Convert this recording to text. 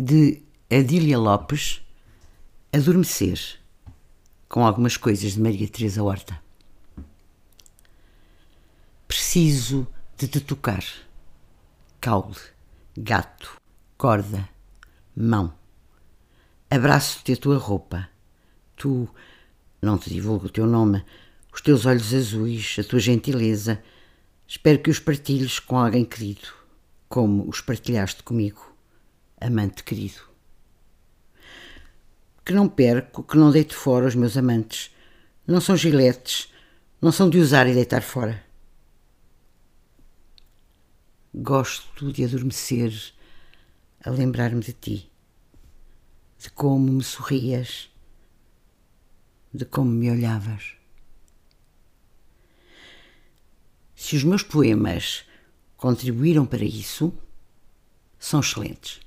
de Adília Lopes, Adormecer, com algumas coisas de Maria Teresa Horta. Preciso de te tocar. Caule, gato, corda, mão. Abraço-te a tua roupa. Tu, não te divulgo o teu nome, os teus olhos azuis, a tua gentileza. Espero que os partilhes com alguém querido, como os partilhaste comigo amante querido. Que não perco, que não deito fora os meus amantes. Não são giletes, não são de usar e deitar fora. Gosto de adormecer a lembrar-me de ti, de como me sorrias, de como me olhavas. Se os meus poemas contribuíram para isso, são excelentes.